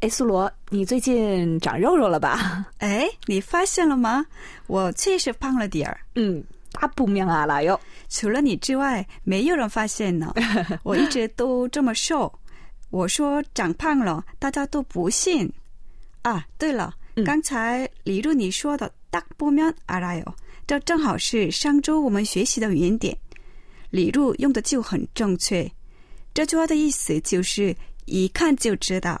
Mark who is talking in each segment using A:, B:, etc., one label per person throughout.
A: 哎，苏罗，你最近长肉肉了吧？
B: 哎，你发现了吗？我确实胖了点儿。
A: 嗯，大不分啊，老友！
B: 除了你之外，没有人发现呢。我一直都这么瘦，我说长胖了，大家都不信啊。对了，刚才李露你说的“大不分啊，老友”，这正好是上周我们学习的原点。李露用的就很正确。这句话的意思就是一看就知道。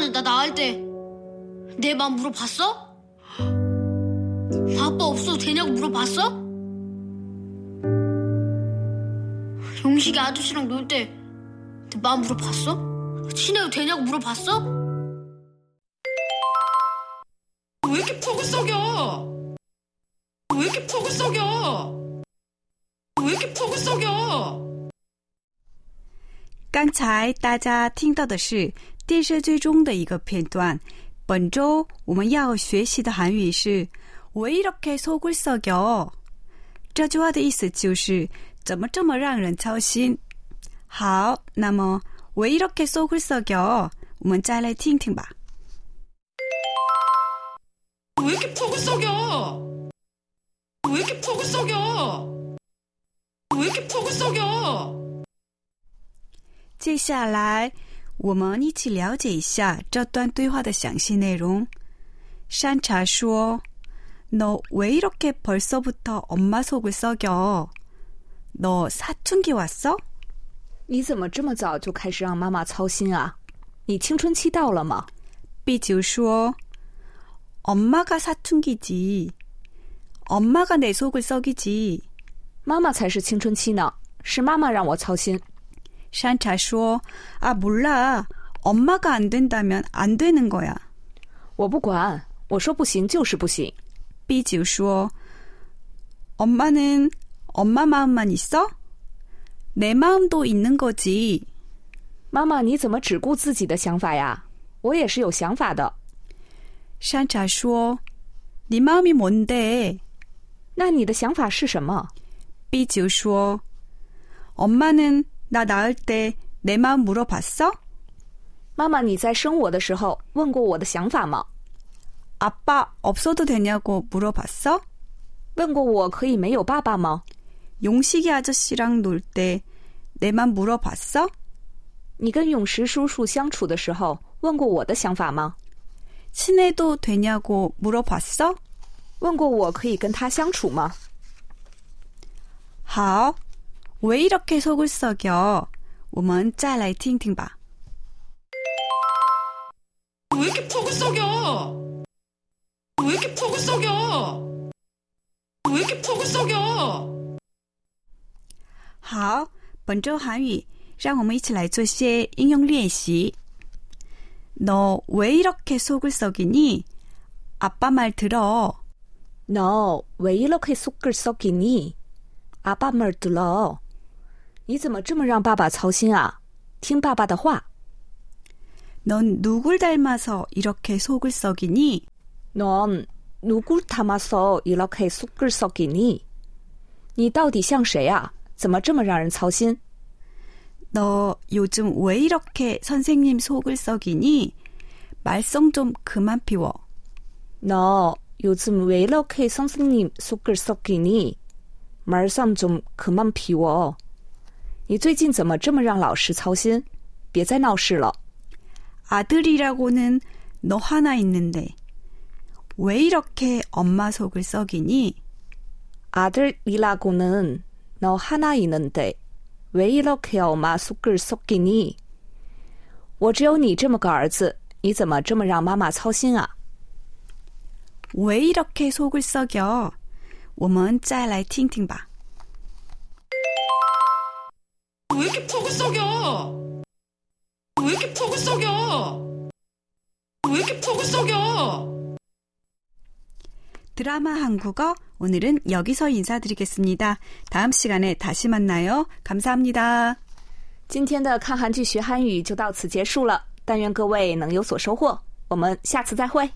C: 엄마는 나 낳을 때 내 마음 물어봤어? 아빠 없어도 되냐고 물어봤어? 용식이 아저씨랑 놀 때 내 마음 물어봤어? 친해도 되냐고 물어봤어?
D: 왜 이렇게 푹을 썩여? 왜 이렇게 푹을 썩여? 왜 이렇게 푹을 썩여?
B: 刚才大家听到的是 电视剧中的一个片段。本周我们要学习的韩语是“왜이렇게속을썩여”。这句话的意思就是怎么这么让人操心。好，那么“왜이렇게속을썩여”，我们再来听听吧。
D: 왜 이렇게 푹을 썩여? 왜 이렇게 푹을 썩여? 왜 이렇게 푹을 썩여?
B: 接下来， 我们一起了解一下这段对话的详细内容。山茶说：“너왜이렇게벌써부터엄마속을썩여너사춘기왔어？”
A: 你怎么这么早就开始让妈妈操心啊？你青春期到了吗？
B: B 九说：“엄마가사춘기지엄마가내속을썩이지。”
A: 妈妈才是青春期呢，是妈妈让我操心。
B: 山茶说：“啊，몰라엄마가안된다면안되는거야。”
A: 我不管，我说不行就是不行。
B: B 九说：“엄마는엄마마음만있어내마음도있는거지。”
A: 妈妈，你怎么只顾自己的想法呀？我也是有想法的。
B: 山茶说：“你마음이뭔데？”
A: 那你的想法是什么？
B: B 九说：“엄마는 나 낳을 때 내 마음 물어봤어？”
A: 妈妈，你在生我的时候问过我的想法吗？
B: 아빠없어도되냐고물어봤어？
A: 问过我可以没有爸爸吗？
B: 용식이아저씨랑놀때내 맘 물어봤어？
A: 你跟永石叔叔相处的时候问过我的想法吗？
B: 친해도되냐고물어봤어？
A: 问过我可以跟他相处吗？
B: 好， 왜이렇게속을썩여？我们再来听听吧。
D: 왜 이렇게 푹을 썩여? 왜 이렇게 푹을 썩여? 왜 이렇게 푹을 썩여?
B: 好，本周韩语，让我们一起来做些应用练习。너왜이렇게속을썩이니아빠말들어
A: No, 왜이렇게속을썩이니？아빠말들어。 你怎么这么让爸爸操心啊？听爸爸的话。
B: 넌 누굴 닮아서 이렇게 속을 썩이니?
A: 넌 누굴 닮아서 이렇게 속을 썩이니？你到底像谁啊？怎么这么让人操心？
B: 너 요즘 왜 이렇게 선생님 속을 썩이니? 말썽 좀 그만 피워.
A: 너 요즘 왜 이렇게 선생님 속을 썩이니? 말썽 좀 그만 피워. 你最近怎么这么让老师操心？别再闹事了。
B: 아들이라고는 너 하나 있는데 왜 이렇게 엄마 속을 썩이니?
A: 아들이라고는 너 하나 있는데 왜 이렇게 엄마 속을 썩이니? 我只有你这么个儿子，你怎么这么让妈妈操心啊？
B: 왜 이렇게 속을 썩여? 我们再来听听吧。
D: 왜 이렇게 속을 썩여? 왜 이렇게 속을 썩여? 왜 이렇게 속을 썩여?
B: 드라마 한국어 오늘은 여기서 인사드리겠습니다. 다음 시간에 다시 만나요. 감사합니다.
A: 今天的看韩剧学韩语就到此结束了，但愿各位能有所收获。我们下次再会。